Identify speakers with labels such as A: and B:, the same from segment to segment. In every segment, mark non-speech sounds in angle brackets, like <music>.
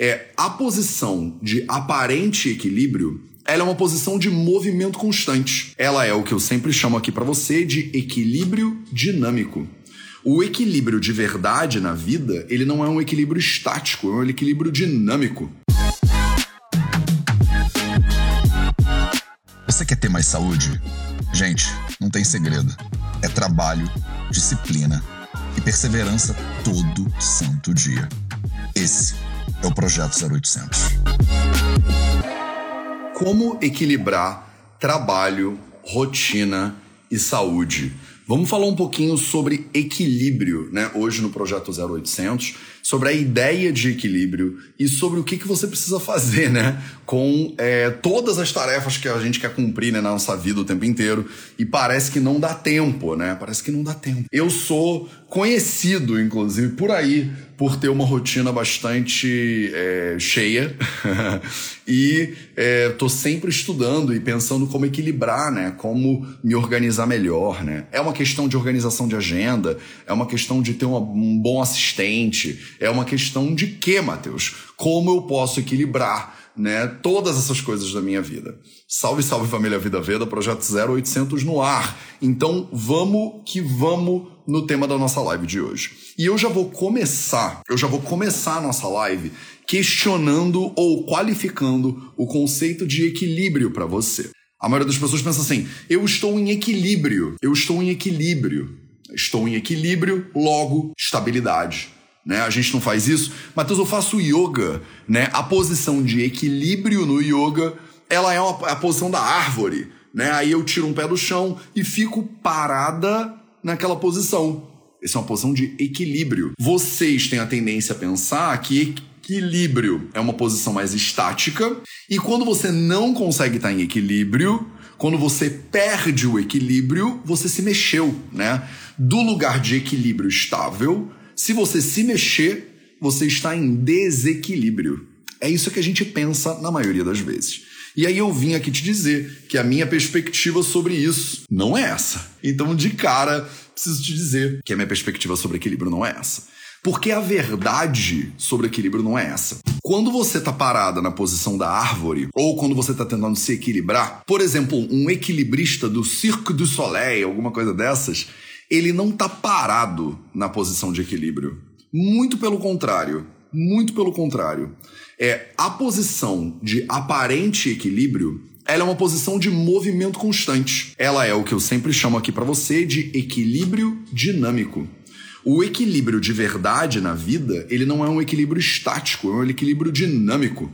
A: É a posição de aparente equilíbrio ela é uma posição de movimento constante. Ela é o que eu sempre chamo aqui para você de equilíbrio dinâmico. O equilíbrio de verdade na vida, ele não é um equilíbrio estático, é um equilíbrio dinâmico.
B: Você quer ter mais saúde? Gente, não tem segredo. É trabalho, disciplina e perseverança todo santo dia. Esse é o Projeto 0800
A: como equilibrar trabalho, rotina e saúde. Vamos falar um pouquinho sobre equilíbrio, né? Hoje no projeto 0800, sobre a ideia de equilíbrio e sobre o que, que você precisa fazer, né? Com é, todas as tarefas que a gente quer cumprir né, na nossa vida o tempo inteiro e parece que não dá tempo, né? Parece que não dá tempo. Eu sou conhecido, inclusive, por aí, por ter uma rotina bastante é, cheia <laughs> e é, tô sempre estudando e pensando como equilibrar, né? Como me organizar melhor, né? É uma questão de organização de agenda, é uma questão de ter uma, um bom assistente, é uma questão de quê, Matheus? Como eu posso equilibrar né, todas essas coisas da minha vida. Salve, salve família Vida Veda, projeto 0800 no ar. Então, vamos que vamos no tema da nossa live de hoje. E eu já vou começar, eu já vou começar a nossa live questionando ou qualificando o conceito de equilíbrio para você. A maioria das pessoas pensa assim: eu estou em equilíbrio, eu estou em equilíbrio. Estou em equilíbrio, logo, estabilidade né? A gente não faz isso. Matheus, eu faço yoga, né? A posição de equilíbrio no yoga, ela é uma, a posição da árvore, né? Aí eu tiro um pé do chão e fico parada naquela posição. Essa é uma posição de equilíbrio. Vocês têm a tendência a pensar que equilíbrio é uma posição mais estática, e quando você não consegue estar em equilíbrio, quando você perde o equilíbrio, você se mexeu, né? Do lugar de equilíbrio estável se você se mexer, você está em desequilíbrio. É isso que a gente pensa na maioria das vezes. E aí eu vim aqui te dizer que a minha perspectiva sobre isso não é essa. Então, de cara, preciso te dizer que a minha perspectiva sobre equilíbrio não é essa. Porque a verdade sobre equilíbrio não é essa. Quando você está parada na posição da árvore, ou quando você está tentando se equilibrar, por exemplo, um equilibrista do Cirque du Soleil, alguma coisa dessas, ele não está parado na posição de equilíbrio. Muito pelo contrário. Muito pelo contrário. É a posição de aparente equilíbrio ela é uma posição de movimento constante. Ela é o que eu sempre chamo aqui para você de equilíbrio dinâmico. O equilíbrio de verdade na vida, ele não é um equilíbrio estático, é um equilíbrio dinâmico.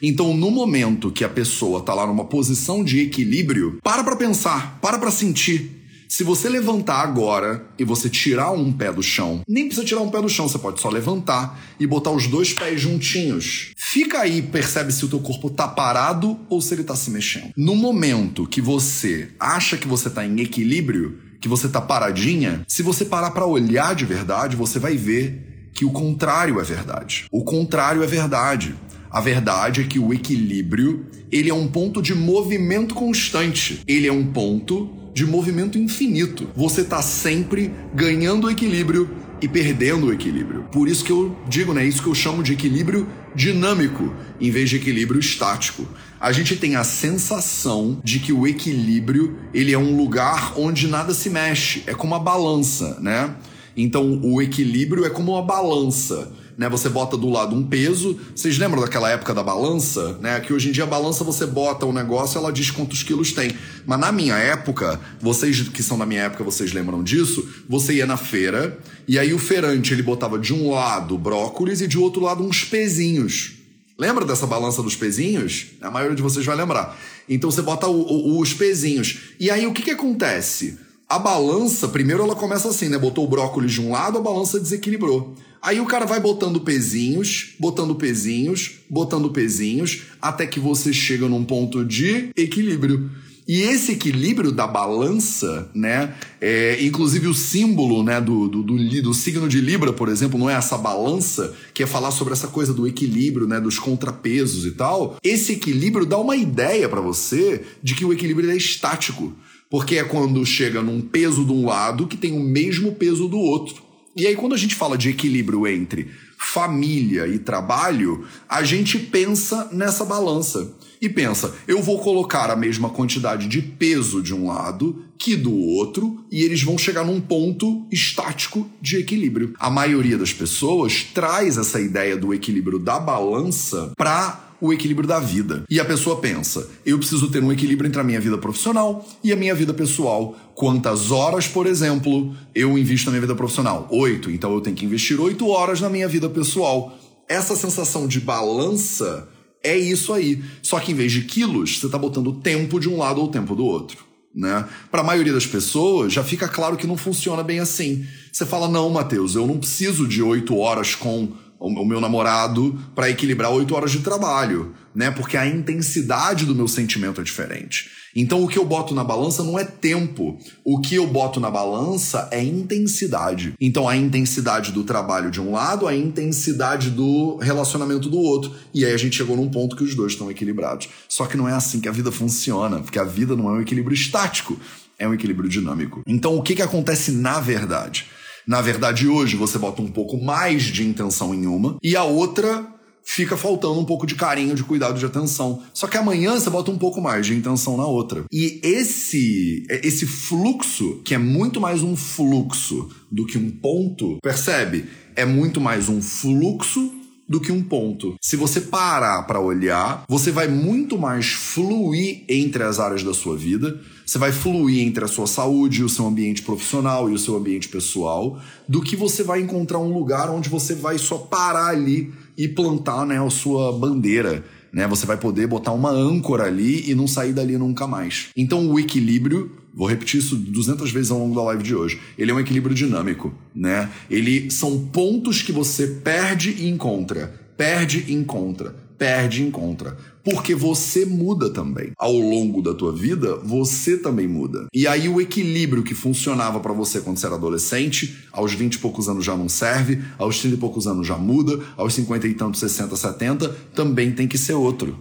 A: Então, no momento que a pessoa está lá numa posição de equilíbrio, para para pensar, para para sentir se você levantar agora e você tirar um pé do chão, nem precisa tirar um pé do chão, você pode só levantar e botar os dois pés juntinhos. Fica aí, percebe se o teu corpo tá parado ou se ele tá se mexendo. No momento que você acha que você tá em equilíbrio, que você tá paradinha, se você parar para olhar de verdade, você vai ver que o contrário é verdade. O contrário é verdade. A verdade é que o equilíbrio, ele é um ponto de movimento constante. Ele é um ponto de movimento infinito. Você está sempre ganhando equilíbrio e perdendo o equilíbrio. Por isso que eu digo, né, isso que eu chamo de equilíbrio dinâmico, em vez de equilíbrio estático. A gente tem a sensação de que o equilíbrio, ele é um lugar onde nada se mexe, é como uma balança, né? Então, o equilíbrio é como uma balança né? Você bota do lado um peso. Vocês lembram daquela época da balança, né? Que hoje em dia a balança você bota o negócio, ela diz quantos quilos tem. Mas na minha época, vocês que são da minha época, vocês lembram disso? Você ia na feira e aí o feirante ele botava de um lado brócolis e de outro lado uns pezinhos. Lembra dessa balança dos pezinhos? A maioria de vocês vai lembrar. Então você bota o, o, os pezinhos. E aí o que, que acontece? A balança, primeiro ela começa assim, né? Botou o brócolis de um lado, a balança desequilibrou. Aí o cara vai botando pezinhos, botando pezinhos, botando pezinhos, até que você chega num ponto de equilíbrio. E esse equilíbrio da balança, né? É, inclusive o símbolo né, do, do, do, do, signo de Libra, por exemplo, não é essa balança, que é falar sobre essa coisa do equilíbrio, né? Dos contrapesos e tal. Esse equilíbrio dá uma ideia para você de que o equilíbrio é estático. Porque é quando chega num peso de um lado que tem o mesmo peso do outro. E aí, quando a gente fala de equilíbrio entre família e trabalho, a gente pensa nessa balança. E pensa, eu vou colocar a mesma quantidade de peso de um lado que do outro, e eles vão chegar num ponto estático de equilíbrio. A maioria das pessoas traz essa ideia do equilíbrio da balança para o equilíbrio da vida. E a pessoa pensa: eu preciso ter um equilíbrio entre a minha vida profissional e a minha vida pessoal. Quantas horas, por exemplo, eu invisto na minha vida profissional? Oito. Então eu tenho que investir oito horas na minha vida pessoal. Essa sensação de balança é isso aí. Só que em vez de quilos, você está botando tempo de um lado ou tempo do outro. Né? Para a maioria das pessoas, já fica claro que não funciona bem assim. Você fala: não, Matheus, eu não preciso de oito horas com o meu namorado para equilibrar oito horas de trabalho, né? Porque a intensidade do meu sentimento é diferente. Então o que eu boto na balança não é tempo. O que eu boto na balança é intensidade. Então a intensidade do trabalho de um lado, a intensidade do relacionamento do outro. E aí a gente chegou num ponto que os dois estão equilibrados. Só que não é assim que a vida funciona, porque a vida não é um equilíbrio estático, é um equilíbrio dinâmico. Então o que, que acontece na verdade? Na verdade, hoje você bota um pouco mais de intenção em uma e a outra fica faltando um pouco de carinho, de cuidado, de atenção. Só que amanhã você bota um pouco mais de intenção na outra. E esse esse fluxo, que é muito mais um fluxo do que um ponto, percebe? É muito mais um fluxo do que um ponto. Se você parar para olhar, você vai muito mais fluir entre as áreas da sua vida, você vai fluir entre a sua saúde, o seu ambiente profissional e o seu ambiente pessoal, do que você vai encontrar um lugar onde você vai só parar ali e plantar né, a sua bandeira. Né? Você vai poder botar uma âncora ali e não sair dali nunca mais. Então o equilíbrio Vou repetir isso 200 vezes ao longo da live de hoje. Ele é um equilíbrio dinâmico, né? Ele são pontos que você perde e encontra, perde e encontra, perde e encontra. Porque você muda também. Ao longo da tua vida, você também muda. E aí o equilíbrio que funcionava para você quando você era adolescente, aos 20 e poucos anos já não serve, aos 30 e poucos anos já muda, aos 50 e tantos, 60, 70, também tem que ser outro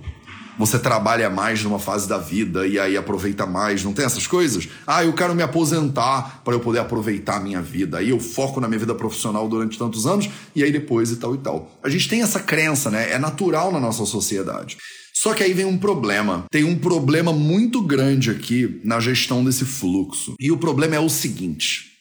A: você trabalha mais numa fase da vida e aí aproveita mais, não tem essas coisas? Ah, eu quero me aposentar para eu poder aproveitar a minha vida. Aí eu foco na minha vida profissional durante tantos anos e aí depois e tal e tal. A gente tem essa crença, né? É natural na nossa sociedade. Só que aí vem um problema. Tem um problema muito grande aqui na gestão desse fluxo. E o problema é o seguinte.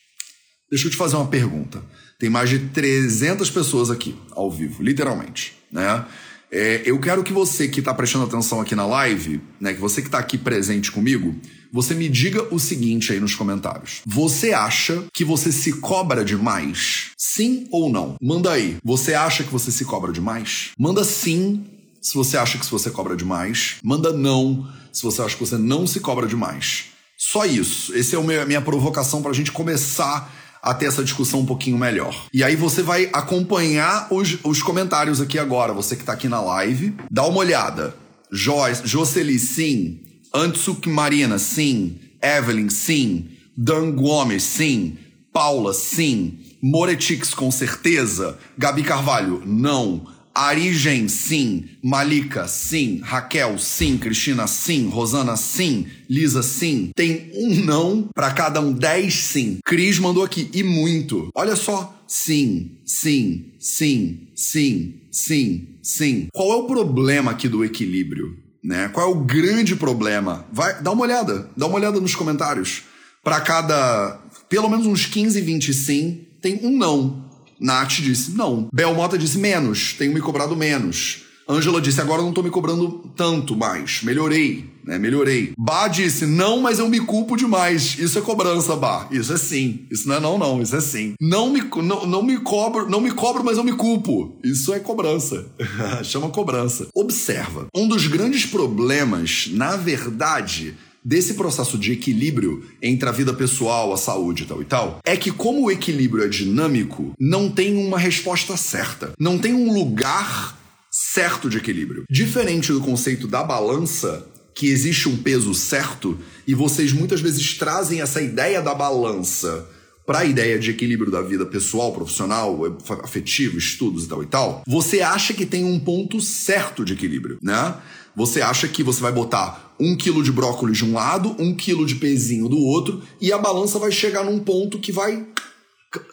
A: Deixa eu te fazer uma pergunta. Tem mais de 300 pessoas aqui ao vivo, literalmente, né? É, eu quero que você que está prestando atenção aqui na live, né, que você que está aqui presente comigo, você me diga o seguinte aí nos comentários. Você acha que você se cobra demais? Sim ou não? Manda aí. Você acha que você se cobra demais? Manda sim se você acha que você cobra demais. Manda não se você acha que você não se cobra demais. Só isso. Essa é a minha provocação para a gente começar a ter essa discussão um pouquinho melhor. E aí você vai acompanhar os, os comentários aqui agora, você que está aqui na live. Dá uma olhada. Joyce, Jocely, sim. Antsuk Marina, sim. Evelyn, sim. Dan Gomes, sim. Paula, sim. Moretix, com certeza. Gabi Carvalho, não. Arigen, sim. Malika, sim. Raquel, sim. Cristina, sim. Rosana, sim. Lisa, sim. Tem um não para cada um, dez sim. Cris mandou aqui, e muito. Olha só. Sim, sim, sim, sim, sim, sim. Qual é o problema aqui do equilíbrio? Né? Qual é o grande problema? Vai, dá uma olhada, dá uma olhada nos comentários. Para cada, pelo menos uns 15, 20 sim, tem um não. Nath disse não. Belmota disse menos, tenho me cobrado menos. Ângela disse, agora não tô me cobrando tanto mais. Melhorei, né? Melhorei. Bá disse, não, mas eu me culpo demais. Isso é cobrança, Bá. Isso é sim. Isso não é não, não. Isso é sim. Não me, não, não me cobro, não me cobro, mas eu me culpo. Isso é cobrança. <laughs> Chama cobrança. Observa. Um dos grandes problemas, na verdade, desse processo de equilíbrio entre a vida pessoal, a saúde e tal e tal, é que como o equilíbrio é dinâmico, não tem uma resposta certa. Não tem um lugar certo de equilíbrio. Diferente do conceito da balança, que existe um peso certo, e vocês muitas vezes trazem essa ideia da balança para a ideia de equilíbrio da vida pessoal, profissional, afetivo, estudos e tal e tal, você acha que tem um ponto certo de equilíbrio, né? Você acha que você vai botar um quilo de brócolis de um lado, um quilo de pezinho do outro, e a balança vai chegar num ponto que vai.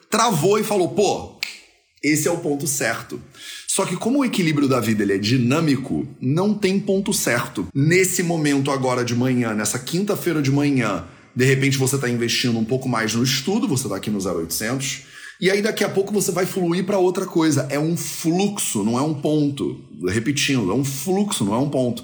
A: travou e falou, pô, Esse é o ponto certo. Só que como o equilíbrio da vida ele é dinâmico, não tem ponto certo. Nesse momento agora de manhã, nessa quinta-feira de manhã, de repente você está investindo um pouco mais no estudo, você está aqui no 0800, e aí daqui a pouco você vai fluir para outra coisa. É um fluxo, não é um ponto. Repetindo, é um fluxo, não é um ponto.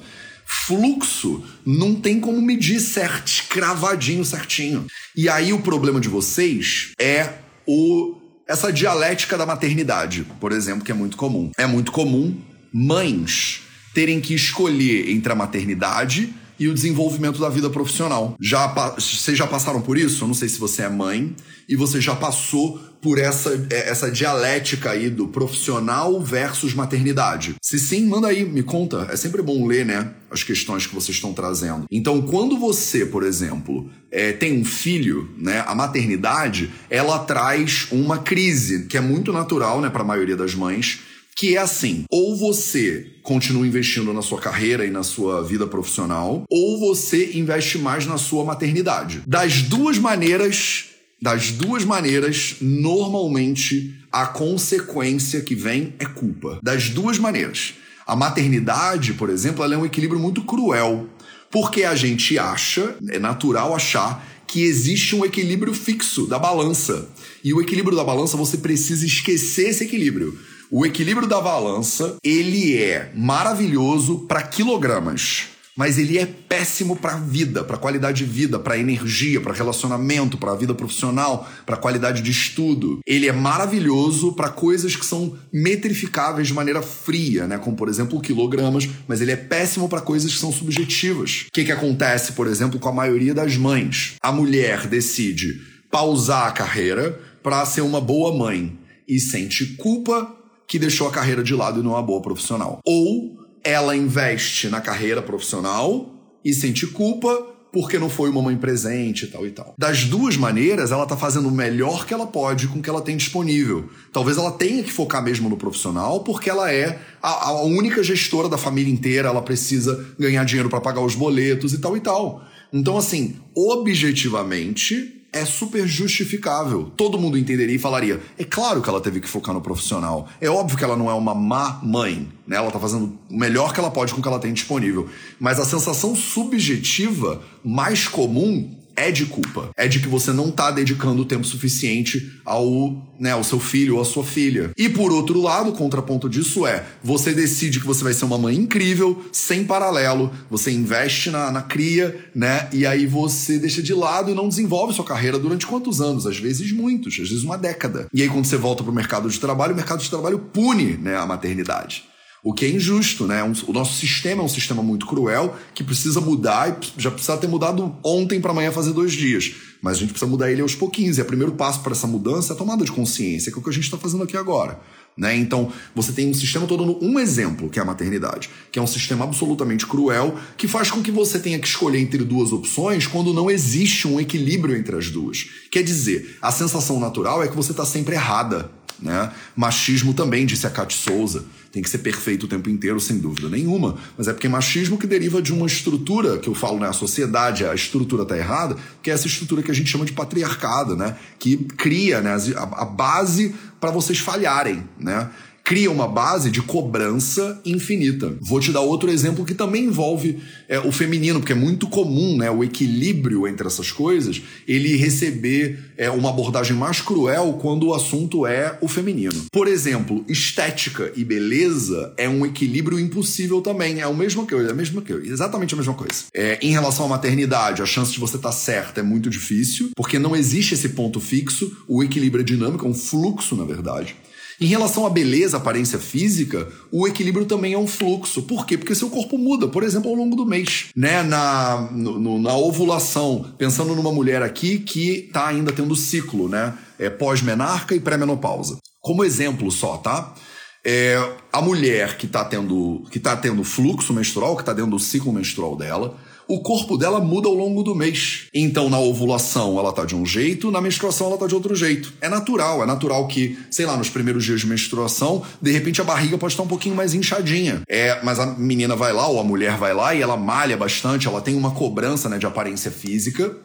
A: Fluxo não tem como medir certo, cravadinho, certinho. E aí o problema de vocês é o essa dialética da maternidade, por exemplo, que é muito comum. É muito comum mães terem que escolher entre a maternidade e o desenvolvimento da vida profissional. Já vocês já passaram por isso? Eu não sei se você é mãe e você já passou por essa, é, essa dialética aí do profissional versus maternidade. Se sim, manda aí, me conta. É sempre bom ler, né? As questões que vocês estão trazendo. Então, quando você, por exemplo, é, tem um filho, né? A maternidade, ela traz uma crise que é muito natural, né, para a maioria das mães que é assim: ou você continua investindo na sua carreira e na sua vida profissional, ou você investe mais na sua maternidade. Das duas maneiras, das duas maneiras, normalmente a consequência que vem é culpa. Das duas maneiras. A maternidade, por exemplo, ela é um equilíbrio muito cruel, porque a gente acha, é natural achar que existe um equilíbrio fixo da balança. E o equilíbrio da balança você precisa esquecer esse equilíbrio. O equilíbrio da balança, ele é maravilhoso para quilogramas, mas ele é péssimo para vida, para qualidade de vida, para energia, para relacionamento, para vida profissional, para qualidade de estudo. Ele é maravilhoso para coisas que são metrificáveis de maneira fria, né, como por exemplo quilogramas, mas ele é péssimo para coisas que são subjetivas. O que que acontece, por exemplo, com a maioria das mães? A mulher decide pausar a carreira para ser uma boa mãe e sente culpa que deixou a carreira de lado e não é uma boa profissional. Ou ela investe na carreira profissional e sente culpa porque não foi uma mãe presente e tal e tal. Das duas maneiras, ela tá fazendo o melhor que ela pode com o que ela tem disponível. Talvez ela tenha que focar mesmo no profissional, porque ela é a, a única gestora da família inteira, ela precisa ganhar dinheiro para pagar os boletos e tal e tal. Então, assim, objetivamente, é super justificável. Todo mundo entenderia e falaria: é claro que ela teve que focar no profissional. É óbvio que ela não é uma má mãe, né? Ela tá fazendo o melhor que ela pode com o que ela tem disponível. Mas a sensação subjetiva mais comum é de culpa. É de que você não tá dedicando o tempo suficiente ao, né, ao seu filho ou à sua filha. E por outro lado, o contraponto disso é: você decide que você vai ser uma mãe incrível, sem paralelo, você investe na, na cria, né? E aí você deixa de lado e não desenvolve sua carreira durante quantos anos? Às vezes muitos, às vezes uma década. E aí, quando você volta pro mercado de trabalho, o mercado de trabalho pune né, a maternidade. O que é injusto, né? o nosso sistema é um sistema muito cruel que precisa mudar e já precisa ter mudado ontem para amanhã fazer dois dias. Mas a gente precisa mudar ele aos pouquinhos. E o primeiro passo para essa mudança é a tomada de consciência, que é o que a gente está fazendo aqui agora. Né? Então, você tem um sistema todo um exemplo, que é a maternidade, que é um sistema absolutamente cruel, que faz com que você tenha que escolher entre duas opções quando não existe um equilíbrio entre as duas. Quer dizer, a sensação natural é que você está sempre errada. Né? Machismo também, disse a Cat Souza tem que ser perfeito o tempo inteiro, sem dúvida nenhuma. Mas é porque machismo que deriva de uma estrutura, que eu falo, né? A sociedade, a estrutura tá errada, que é essa estrutura que a gente chama de patriarcado, né? Que cria né, a, a base para vocês falharem, né? Cria uma base de cobrança infinita. Vou te dar outro exemplo que também envolve é, o feminino, porque é muito comum né, o equilíbrio entre essas coisas, ele receber é, uma abordagem mais cruel quando o assunto é o feminino. Por exemplo, estética e beleza é um equilíbrio impossível também. É a mesma coisa, é a mesma coisa, exatamente a mesma coisa. É, em relação à maternidade, a chance de você estar tá certa é muito difícil, porque não existe esse ponto fixo, o equilíbrio é dinâmico, é um fluxo, na verdade. Em relação à beleza, aparência física, o equilíbrio também é um fluxo. Por quê? Porque seu corpo muda, por exemplo, ao longo do mês. Né? Na, no, na ovulação, pensando numa mulher aqui que está ainda tendo ciclo, né? É pós-menarca e pré-menopausa. Como exemplo só, tá? É, a mulher que está tendo, que tá tendo fluxo menstrual, que está dentro do ciclo menstrual dela, o corpo dela muda ao longo do mês. Então, na ovulação ela tá de um jeito, na menstruação ela tá de outro jeito. É natural, é natural que, sei lá, nos primeiros dias de menstruação, de repente a barriga pode estar um pouquinho mais inchadinha. É, mas a menina vai lá, ou a mulher vai lá e ela malha bastante, ela tem uma cobrança, né, de aparência física.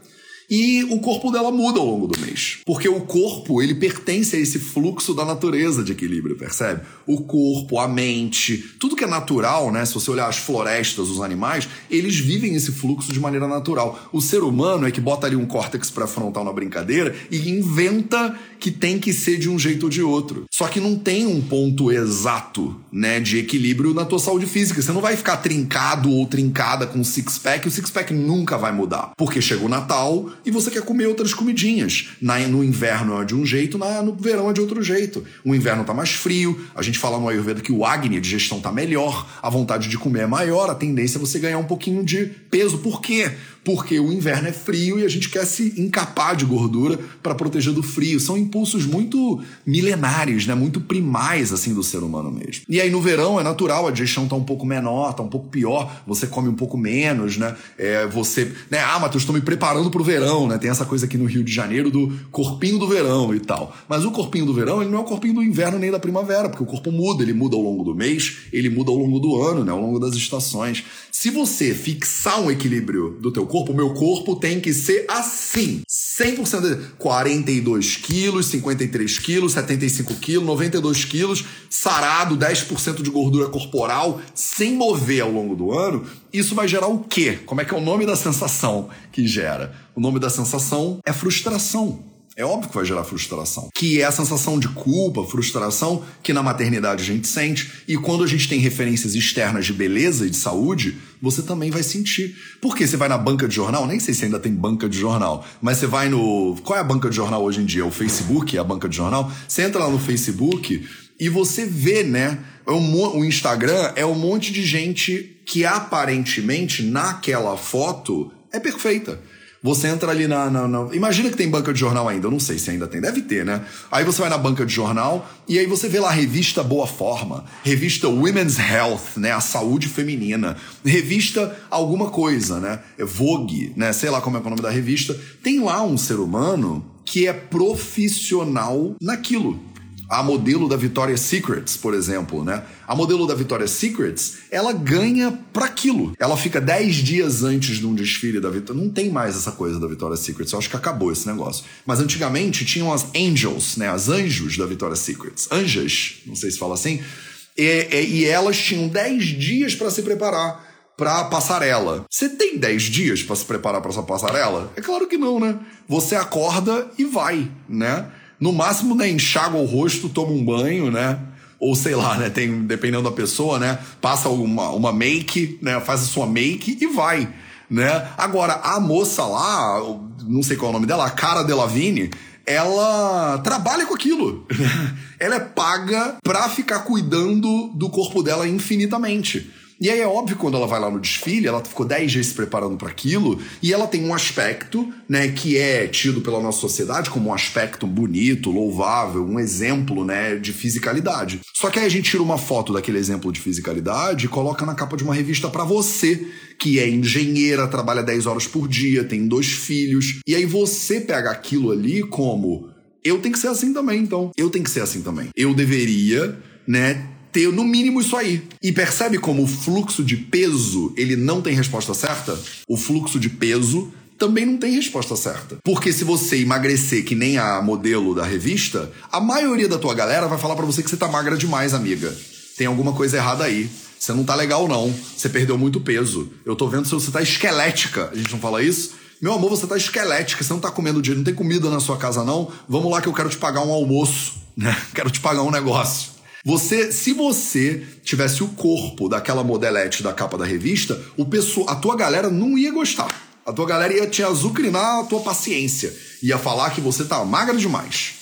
A: E o corpo dela muda ao longo do mês. Porque o corpo, ele pertence a esse fluxo da natureza de equilíbrio, percebe? O corpo, a mente, tudo que é natural, né? Se você olhar as florestas, os animais, eles vivem esse fluxo de maneira natural. O ser humano é que bota ali um córtex pré-frontal na brincadeira e inventa que tem que ser de um jeito ou de outro. Só que não tem um ponto exato, né, de equilíbrio na tua saúde física. Você não vai ficar trincado ou trincada com six-pack, o six-pack nunca vai mudar. Porque chega o Natal e você quer comer outras comidinhas. Na, no inverno é de um jeito, na, no verão é de outro jeito. O inverno tá mais frio, a gente fala no Ayurveda que o Agni, a digestão tá melhor, a vontade de comer é maior, a tendência é você ganhar um pouquinho de peso. Por quê? Porque o inverno é frio e a gente quer se encapar de gordura para proteger do frio. São impulsos muito milenares, né? Muito primais assim do ser humano mesmo. E aí no verão é natural, a digestão tá um pouco menor, tá um pouco pior, você come um pouco menos, né? É, você, né? Ah, Matheus, estou me preparando pro verão, né? Tem essa coisa aqui no Rio de Janeiro do corpinho do verão e tal. Mas o corpinho do verão, ele não é o corpinho do inverno nem da primavera, porque o corpo muda, ele muda ao longo do mês, ele muda ao longo do ano, né? Ao longo das estações. Se você fixar um equilíbrio do teu corpo, corpo, meu corpo tem que ser assim. 100% de 42 quilos, 53 quilos, 75 quilos, 92 quilos, sarado, 10% de gordura corporal, sem mover ao longo do ano, isso vai gerar o quê? Como é que é o nome da sensação que gera? O nome da sensação é frustração. É óbvio que vai gerar frustração. Que é a sensação de culpa, frustração que na maternidade a gente sente. E quando a gente tem referências externas de beleza e de saúde, você também vai sentir. Porque você vai na banca de jornal, nem sei se ainda tem banca de jornal, mas você vai no. Qual é a banca de jornal hoje em dia? O Facebook é a banca de jornal? Você entra lá no Facebook e você vê, né? É o Instagram é um monte de gente que aparentemente naquela foto é perfeita. Você entra ali na, na, na, Imagina que tem banca de jornal ainda, eu não sei se ainda tem, deve ter, né? Aí você vai na banca de jornal e aí você vê lá a revista Boa Forma, revista Women's Health, né? A saúde feminina, revista alguma coisa, né? Vogue, né? Sei lá como é, é o nome da revista. Tem lá um ser humano que é profissional naquilo a modelo da Victoria's Secrets, por exemplo, né? A modelo da Victoria's Secrets, ela ganha para aquilo. Ela fica 10 dias antes de um desfile da Victoria's. Não tem mais essa coisa da Victoria's Secrets. Eu acho que acabou esse negócio. Mas antigamente tinham as angels, né? As anjos da Victoria's Secrets. Anjas, não sei se fala assim. E, e, e elas tinham 10 dias para se preparar para passarela. Você tem 10 dias para se preparar para essa passarela? É claro que não, né? Você acorda e vai, né? No máximo, né, enxágua o rosto, toma um banho, né? Ou sei lá, né? Tem, dependendo da pessoa, né? Passa uma, uma make, né? Faz a sua make e vai. Né? Agora, a moça lá, não sei qual é o nome dela, a Cara Delavigne, ela trabalha com aquilo. <laughs> ela é paga pra ficar cuidando do corpo dela infinitamente. E aí é óbvio quando ela vai lá no desfile, ela ficou 10 dias se preparando para aquilo, e ela tem um aspecto, né, que é tido pela nossa sociedade como um aspecto bonito, louvável, um exemplo, né, de fisicalidade. Só que aí a gente tira uma foto daquele exemplo de fisicalidade e coloca na capa de uma revista para você, que é engenheira, trabalha 10 horas por dia, tem dois filhos, e aí você pega aquilo ali como eu tenho que ser assim também, então. Eu tenho que ser assim também. Eu deveria, né, ter no mínimo isso aí. E percebe como o fluxo de peso, ele não tem resposta certa? O fluxo de peso também não tem resposta certa. Porque se você emagrecer que nem a modelo da revista, a maioria da tua galera vai falar para você que você tá magra demais, amiga. Tem alguma coisa errada aí. Você não tá legal não. Você perdeu muito peso. Eu tô vendo se você tá esquelética. A gente não fala isso? Meu amor, você tá esquelética, você não tá comendo dinheiro, não tem comida na sua casa não. Vamos lá que eu quero te pagar um almoço, né? <laughs> Quero te pagar um negócio. Você, se você tivesse o corpo daquela modelete da capa da revista, o a tua galera não ia gostar. A tua galera ia te azucrinar a tua paciência. Ia falar que você tá magra demais.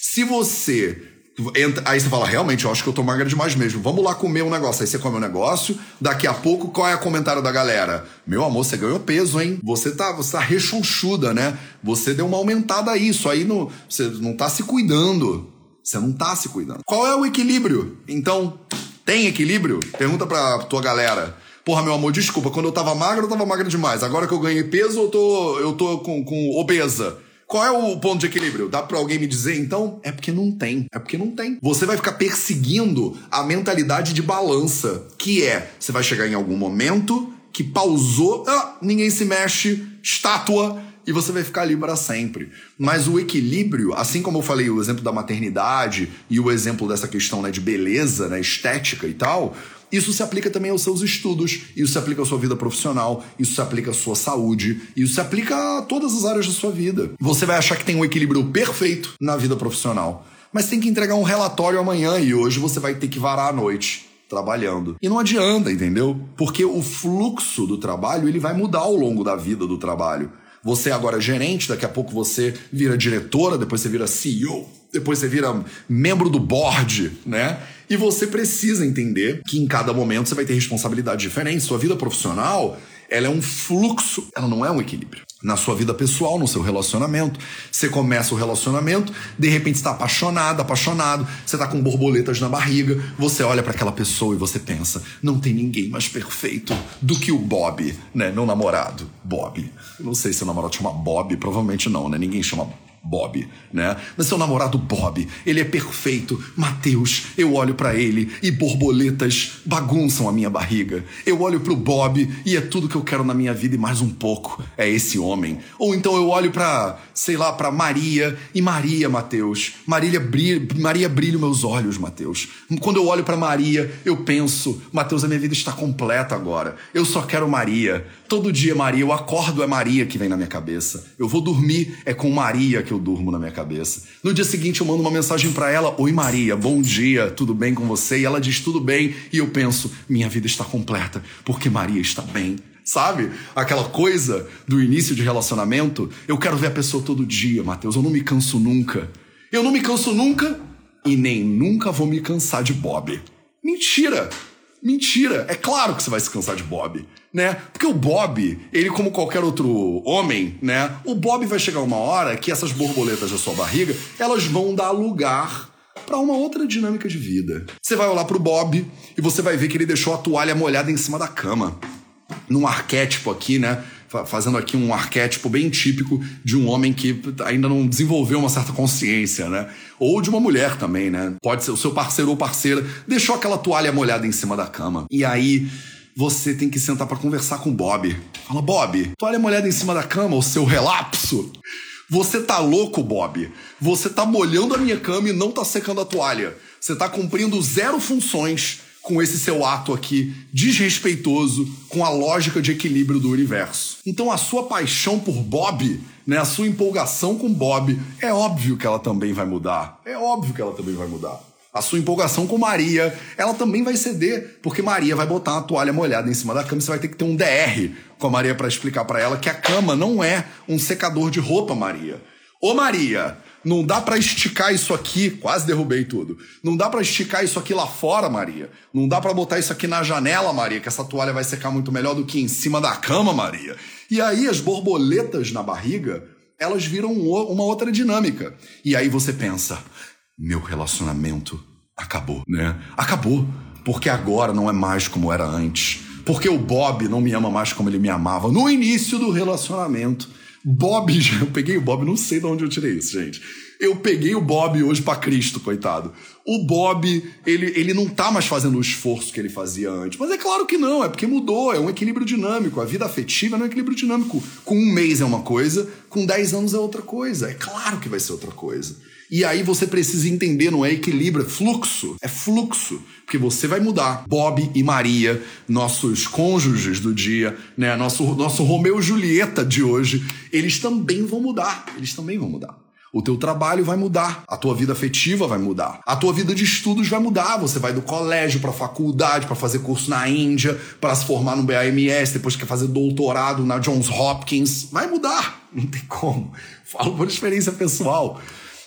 A: Se você Entra, aí você fala, realmente, eu acho que eu tô magra demais mesmo. Vamos lá comer um negócio. Aí você come um negócio, daqui a pouco, qual é o comentário da galera? Meu amor, você ganhou peso, hein? Você tá, você tá rechonchuda, né? Você deu uma aumentada aí. Isso aí não, você não tá se cuidando. Você não tá se cuidando. Qual é o equilíbrio? Então, tem equilíbrio? Pergunta pra tua galera. Porra, meu amor, desculpa, quando eu tava magra, eu tava magra demais. Agora que eu ganhei peso, eu tô, eu tô com, com obesa. Qual é o ponto de equilíbrio? Dá pra alguém me dizer? Então, é porque não tem. É porque não tem. Você vai ficar perseguindo a mentalidade de balança, que é, você vai chegar em algum momento que pausou, ah, ninguém se mexe, estátua, e você vai ficar ali para sempre. Mas o equilíbrio, assim como eu falei o exemplo da maternidade e o exemplo dessa questão né, de beleza, né, estética e tal, isso se aplica também aos seus estudos, isso se aplica à sua vida profissional, isso se aplica à sua saúde, isso se aplica a todas as áreas da sua vida. Você vai achar que tem um equilíbrio perfeito na vida profissional, mas tem que entregar um relatório amanhã e hoje você vai ter que varar à noite trabalhando. E não adianta, entendeu? Porque o fluxo do trabalho, ele vai mudar ao longo da vida do trabalho. Você agora é gerente, daqui a pouco você vira diretora, depois você vira CEO, depois você vira membro do board, né? E você precisa entender que em cada momento você vai ter responsabilidades diferentes. Sua vida profissional, ela é um fluxo, ela não é um equilíbrio. Na sua vida pessoal, no seu relacionamento, você começa o relacionamento, de repente está apaixonado, apaixonado, você está com borboletas na barriga, você olha para aquela pessoa e você pensa: não tem ninguém mais perfeito do que o Bob, né? Meu namorado, Bob. não sei se o namorado chama Bob, provavelmente não, né? Ninguém chama Bob, né? Mas seu namorado Bob, ele é perfeito. Mateus, eu olho para ele e borboletas bagunçam a minha barriga. Eu olho pro Bob e é tudo que eu quero na minha vida e mais um pouco. É esse homem. Ou então eu olho para, sei lá, para Maria e Maria, Mateus. Maria brilha, Maria brilha meus olhos, Mateus. Quando eu olho para Maria, eu penso, Mateus, a minha vida está completa agora. Eu só quero Maria. Todo dia Maria, eu acordo é Maria que vem na minha cabeça. Eu vou dormir é com Maria que eu durmo na minha cabeça. No dia seguinte eu mando uma mensagem para ela: "Oi Maria, bom dia, tudo bem com você?" E ela diz: "Tudo bem". E eu penso: "Minha vida está completa porque Maria está bem". Sabe? Aquela coisa do início de relacionamento, eu quero ver a pessoa todo dia, Mateus, eu não me canso nunca. Eu não me canso nunca e nem nunca vou me cansar de Bob. Mentira! Mentira! É claro que você vai se cansar de Bob né? Porque o Bob, ele como qualquer outro homem, né? O Bob vai chegar uma hora que essas borboletas da sua barriga, elas vão dar lugar para uma outra dinâmica de vida. Você vai olhar pro Bob e você vai ver que ele deixou a toalha molhada em cima da cama. Num arquétipo aqui, né? Fazendo aqui um arquétipo bem típico de um homem que ainda não desenvolveu uma certa consciência, né? Ou de uma mulher também, né? Pode ser o seu parceiro ou parceira deixou aquela toalha molhada em cima da cama. E aí você tem que sentar para conversar com o Bob. Fala, Bob, toalha molhada em cima da cama, o seu relapso. Você tá louco, Bob? Você tá molhando a minha cama e não tá secando a toalha. Você tá cumprindo zero funções com esse seu ato aqui desrespeitoso com a lógica de equilíbrio do universo. Então a sua paixão por Bob, né, a sua empolgação com Bob, é óbvio que ela também vai mudar. É óbvio que ela também vai mudar a sua empolgação com Maria, ela também vai ceder, porque Maria vai botar uma toalha molhada em cima da cama, você vai ter que ter um DR com a Maria para explicar para ela que a cama não é um secador de roupa, Maria. Ô Maria, não dá para esticar isso aqui, quase derrubei tudo. Não dá para esticar isso aqui lá fora, Maria. Não dá para botar isso aqui na janela, Maria, que essa toalha vai secar muito melhor do que em cima da cama, Maria. E aí as borboletas na barriga, elas viram uma outra dinâmica. E aí você pensa, meu relacionamento acabou, né? Acabou. Porque agora não é mais como era antes. Porque o Bob não me ama mais como ele me amava no início do relacionamento. Bob, <laughs> eu peguei o Bob, não sei de onde eu tirei isso, gente. Eu peguei o Bob hoje para Cristo, coitado. O Bob, ele, ele não tá mais fazendo o esforço que ele fazia antes. Mas é claro que não, é porque mudou, é um equilíbrio dinâmico. A vida afetiva é um equilíbrio dinâmico. Com um mês é uma coisa, com dez anos é outra coisa. É claro que vai ser outra coisa. E aí você precisa entender, não é equilíbrio, é fluxo. É fluxo. Porque você vai mudar. Bob e Maria, nossos cônjuges do dia, né? Nosso, nosso Romeu e Julieta de hoje, eles também vão mudar. Eles também vão mudar. O teu trabalho vai mudar, a tua vida afetiva vai mudar, a tua vida de estudos vai mudar. Você vai do colégio para faculdade, para fazer curso na Índia, para se formar no BAMS, depois quer fazer doutorado na Johns Hopkins, vai mudar. Não tem como. Falo por experiência pessoal.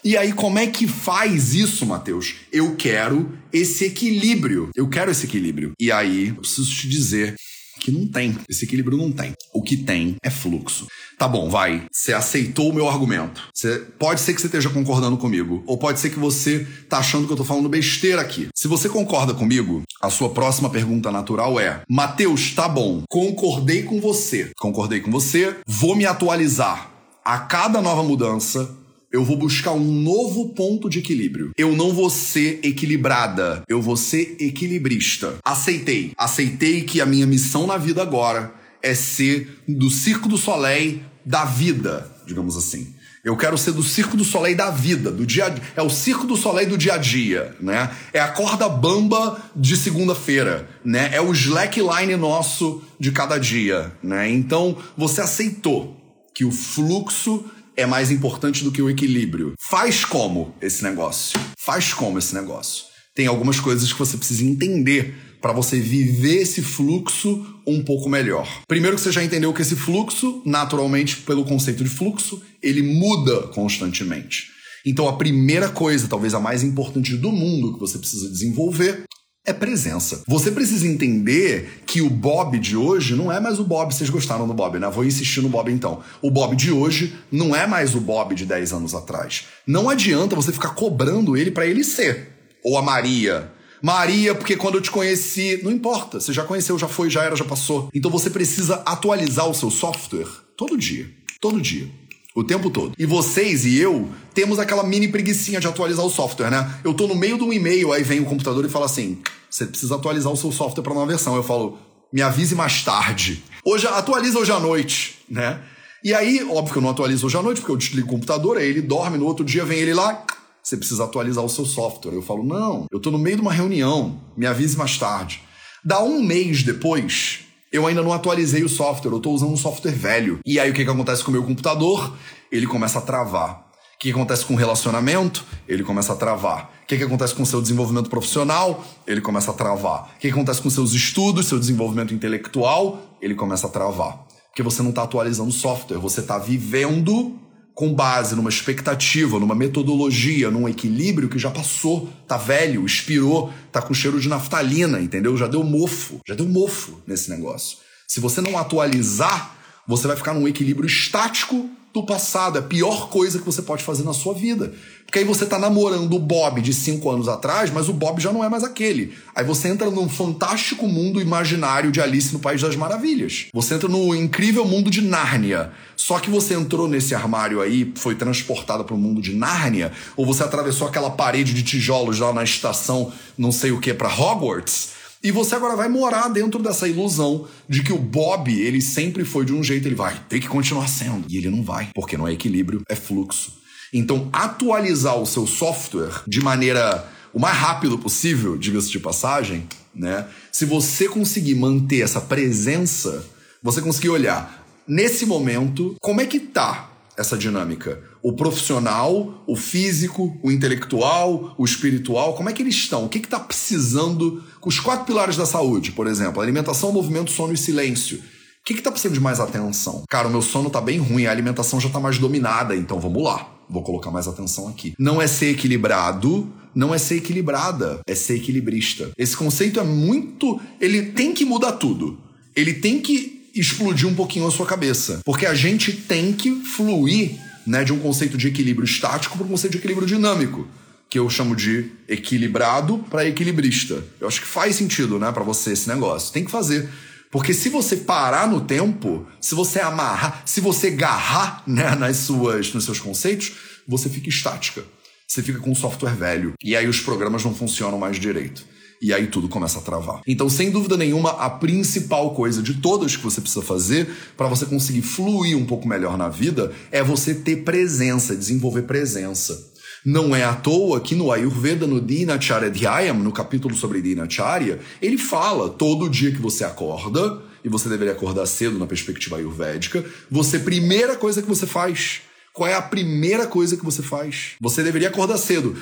A: E aí, como é que faz isso, Mateus? Eu quero esse equilíbrio. Eu quero esse equilíbrio. E aí, eu preciso te dizer que não tem. Esse equilíbrio não tem. O que tem é fluxo. Tá bom, vai. Você aceitou o meu argumento. Você, pode ser que você esteja concordando comigo. Ou pode ser que você tá achando que eu tô falando besteira aqui. Se você concorda comigo, a sua próxima pergunta natural é: Mateus, tá bom. Concordei com você. Concordei com você. Vou me atualizar. A cada nova mudança, eu vou buscar um novo ponto de equilíbrio. Eu não vou ser equilibrada, eu vou ser equilibrista. Aceitei. Aceitei que a minha missão na vida agora é ser do Circo do Soleil da vida, digamos assim. Eu quero ser do circo do soleil da vida, do dia é o circo do soleil do dia a dia, né? É a corda bamba de segunda-feira, né? É o slackline nosso de cada dia, né? Então, você aceitou que o fluxo é mais importante do que o equilíbrio. Faz como esse negócio? Faz como esse negócio? Tem algumas coisas que você precisa entender para você viver esse fluxo um pouco melhor. Primeiro que você já entendeu que esse fluxo, naturalmente, pelo conceito de fluxo, ele muda constantemente. Então a primeira coisa, talvez a mais importante do mundo que você precisa desenvolver é presença. Você precisa entender que o Bob de hoje não é mais o Bob. Vocês gostaram do Bob, né? Vou insistir no Bob então. O Bob de hoje não é mais o Bob de 10 anos atrás. Não adianta você ficar cobrando ele para ele ser. Ou a Maria, Maria, porque quando eu te conheci, não importa, você já conheceu, já foi, já era, já passou. Então você precisa atualizar o seu software todo dia. Todo dia. O tempo todo. E vocês e eu temos aquela mini preguiçinha de atualizar o software, né? Eu tô no meio de um e-mail, aí vem o computador e fala assim: você precisa atualizar o seu software para nova versão. Eu falo, me avise mais tarde. Hoje, atualiza hoje à noite, né? E aí, óbvio que eu não atualizo hoje à noite, porque eu desligo o computador, aí ele dorme, no outro dia vem ele lá, você precisa atualizar o seu software. Eu falo, não, eu estou no meio de uma reunião, me avise mais tarde. Dá um mês depois, eu ainda não atualizei o software, eu estou usando um software velho. E aí o que, que acontece com o meu computador? Ele começa a travar. O que, que acontece com o relacionamento? Ele começa a travar. O que, que acontece com o seu desenvolvimento profissional? Ele começa a travar. O que, que acontece com seus estudos, seu desenvolvimento intelectual? Ele começa a travar. Porque você não está atualizando o software, você está vivendo com base numa expectativa, numa metodologia, num equilíbrio que já passou, tá velho, expirou, tá com cheiro de naftalina, entendeu? Já deu mofo, já deu mofo nesse negócio. Se você não atualizar, você vai ficar num equilíbrio estático do passado. É a pior coisa que você pode fazer na sua vida. Porque aí você tá namorando o Bob de cinco anos atrás, mas o Bob já não é mais aquele. Aí você entra num fantástico mundo imaginário de Alice no País das Maravilhas. Você entra no incrível mundo de Nárnia. Só que você entrou nesse armário aí, foi transportado para o mundo de Nárnia, ou você atravessou aquela parede de tijolos lá na estação, não sei o que, para Hogwarts e você agora vai morar dentro dessa ilusão de que o Bob, ele sempre foi de um jeito, ele vai ter que continuar sendo. E ele não vai, porque não é equilíbrio, é fluxo. Então, atualizar o seu software de maneira o mais rápido possível, diga-se de passagem, né? Se você conseguir manter essa presença, você conseguir olhar nesse momento como é que tá essa dinâmica? O profissional, o físico, o intelectual, o espiritual, como é que eles estão? O que está precisando com os quatro pilares da saúde, por exemplo? Alimentação, movimento, sono e silêncio. O que está precisando de mais atenção? Cara, o meu sono está bem ruim, a alimentação já está mais dominada, então vamos lá. Vou colocar mais atenção aqui. Não é ser equilibrado, não é ser equilibrada, é ser equilibrista. Esse conceito é muito. Ele tem que mudar tudo. Ele tem que explodir um pouquinho a sua cabeça. Porque a gente tem que fluir né, de um conceito de equilíbrio estático para um conceito de equilíbrio dinâmico, que eu chamo de equilibrado para equilibrista. Eu acho que faz sentido, né, para você esse negócio. Tem que fazer. Porque se você parar no tempo, se você amarrar, se você agarrar né, nas suas, nos seus conceitos, você fica estática. Você fica com um software velho. E aí os programas não funcionam mais direito e aí tudo começa a travar. Então, sem dúvida nenhuma, a principal coisa de todas que você precisa fazer para você conseguir fluir um pouco melhor na vida é você ter presença, desenvolver presença. Não é à toa que no Ayurveda, no Dinacharya Dhyayam, no capítulo sobre Dinacharya, ele fala todo dia que você acorda, e você deveria acordar cedo na perspectiva ayurvédica, você, primeira coisa que você faz qual é a primeira coisa que você faz? Você deveria acordar cedo.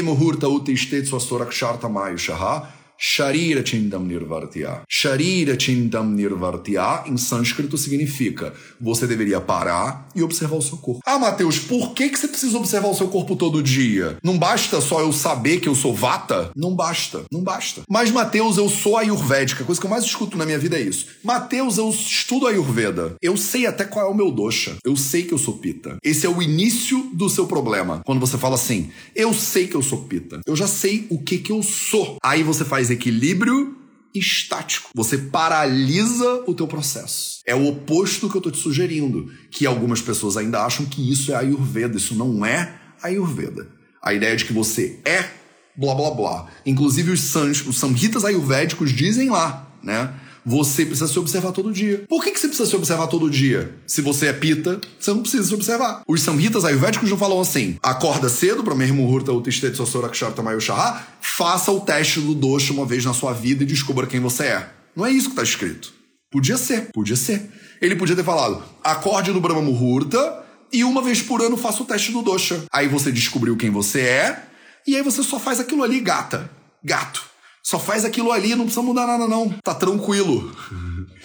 A: Muhurta mayushaha Sharira Chindam Nirvartya. Sharira Chindam Nirvartya, em sânscrito, significa você deveria parar e observar o seu corpo. Ah, Mateus, por que, que você precisa observar o seu corpo todo dia? Não basta só eu saber que eu sou vata? Não basta, não basta. Mas, Mateus, eu sou ayurvédica. A coisa que eu mais escuto na minha vida é isso. Mateus, eu estudo ayurveda. Eu sei até qual é o meu dosha. Eu sei que eu sou pita. Esse é o início do seu problema. Quando você fala assim, eu sei que eu sou pita. Eu já sei o que que eu sou. Aí você faz equilíbrio estático. Você paralisa o teu processo. É o oposto que eu estou te sugerindo, que algumas pessoas ainda acham que isso é Ayurveda. Isso não é Ayurveda. A ideia de que você é blá blá blá. Inclusive os, sans, os samhitas ayurvédicos dizem lá, né? Você precisa se observar todo dia. Por que, que você precisa se observar todo dia? Se você é pita, você não precisa se observar. Os samhitas ayurvédicos não falam assim: acorda cedo, para Muhurta Utishtet Sosorakshar Tamayo Shaha, faça o teste do dosha uma vez na sua vida e descubra quem você é. Não é isso que está escrito. Podia ser, podia ser. Ele podia ter falado: acorde no Brahma Muhurta e uma vez por ano faça o teste do dosha. Aí você descobriu quem você é e aí você só faz aquilo ali, gata. Gato. Só faz aquilo ali, não precisa mudar nada, não. Tá tranquilo.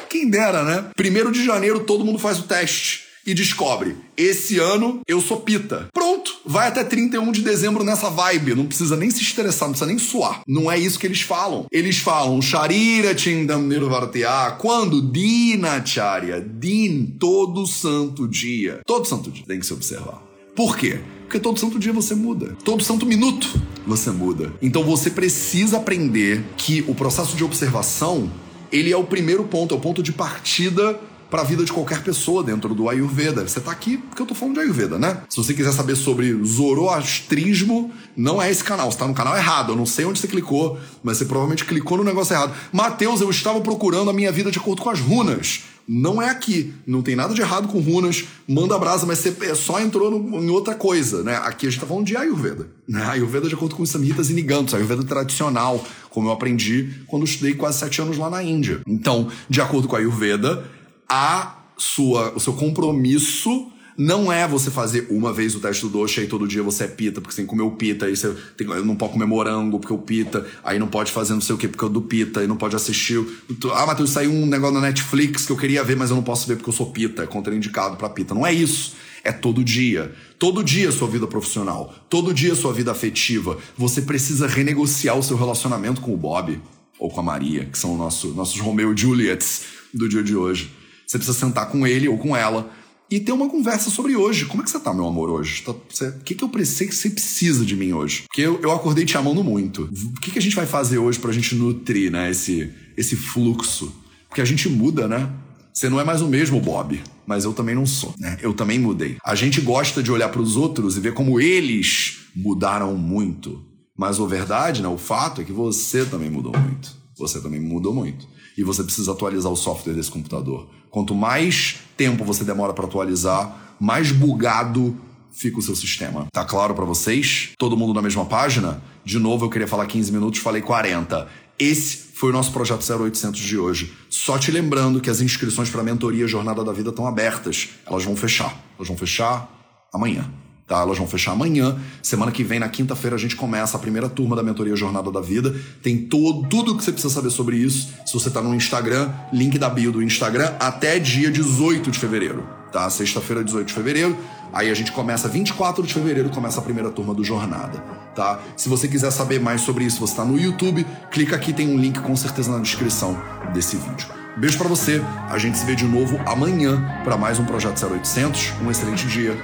A: Quem dera, né? Primeiro de janeiro todo mundo faz o teste e descobre: esse ano eu sou pita. Pronto, vai até 31 de dezembro nessa vibe. Não precisa nem se estressar, não precisa nem suar. Não é isso que eles falam. Eles falam Sharira Chindam Nirvartya. Quando? Dinacharya. Din, todo santo dia. Todo santo dia tem que se observar. Por quê? Porque todo santo dia você muda. Todo santo minuto você muda. Então você precisa aprender que o processo de observação, ele é o primeiro ponto, é o ponto de partida para a vida de qualquer pessoa dentro do Ayurveda. Você tá aqui porque eu tô falando de Ayurveda, né? Se você quiser saber sobre Zoroastrismo, não é esse canal. Você tá no canal errado. Eu não sei onde você clicou, mas você provavelmente clicou no negócio errado. Mateus, eu estava procurando a minha vida de acordo com as runas não é aqui. Não tem nada de errado com runas, manda brasa, mas você é, só entrou no, em outra coisa, né? Aqui a gente tá falando de Ayurveda. Né? Ayurveda de acordo com os e nigantos, Ayurveda tradicional, como eu aprendi quando estudei quase sete anos lá na Índia. Então, de acordo com a Ayurveda, a sua, o seu compromisso não é você fazer uma vez o teste do doce e todo dia você é pita, porque você tem que comer o pita, aí você tem, não pode comer morango porque o pita, aí não pode fazer não sei o que porque é do pita, aí não pode assistir. Ah, Matheus, saiu um negócio na Netflix que eu queria ver, mas eu não posso ver porque eu sou pita, é contraindicado pra pita. Não é isso. É todo dia. Todo dia sua vida profissional. Todo dia sua vida afetiva. Você precisa renegociar o seu relacionamento com o Bob ou com a Maria, que são nosso, nossos Romeo e Juliets do dia de hoje. Você precisa sentar com ele ou com ela e ter uma conversa sobre hoje. Como é que você tá, meu amor, hoje? Tá, o que, que eu preciso que você precisa de mim hoje? Porque eu, eu acordei te amando muito. O que, que a gente vai fazer hoje pra gente nutrir, né, esse, esse fluxo? Porque a gente muda, né? Você não é mais o mesmo Bob, mas eu também não sou, né? Eu também mudei. A gente gosta de olhar para os outros e ver como eles mudaram muito. Mas a verdade, né, o fato é que você também mudou muito. Você também mudou muito. E você precisa atualizar o software desse computador. Quanto mais tempo você demora para atualizar, mais bugado fica o seu sistema. Tá claro para vocês? Todo mundo na mesma página? De novo, eu queria falar 15 minutos, falei 40. Esse foi o nosso projeto 0800 de hoje. Só te lembrando que as inscrições para a mentoria Jornada da Vida estão abertas. Elas vão fechar. Elas vão fechar amanhã. Tá, elas vão fechar amanhã. Semana que vem, na quinta-feira, a gente começa a primeira turma da mentoria Jornada da Vida. Tem todo, tudo o que você precisa saber sobre isso. Se você está no Instagram, link da bio do Instagram até dia 18 de fevereiro. Tá? Sexta-feira, 18 de fevereiro. Aí a gente começa 24 de fevereiro, começa a primeira turma do Jornada, tá? Se você quiser saber mais sobre isso, você está no YouTube, clica aqui, tem um link com certeza na descrição desse vídeo. Beijo para você, a gente se vê de novo amanhã para mais um Projeto 0800. Um excelente dia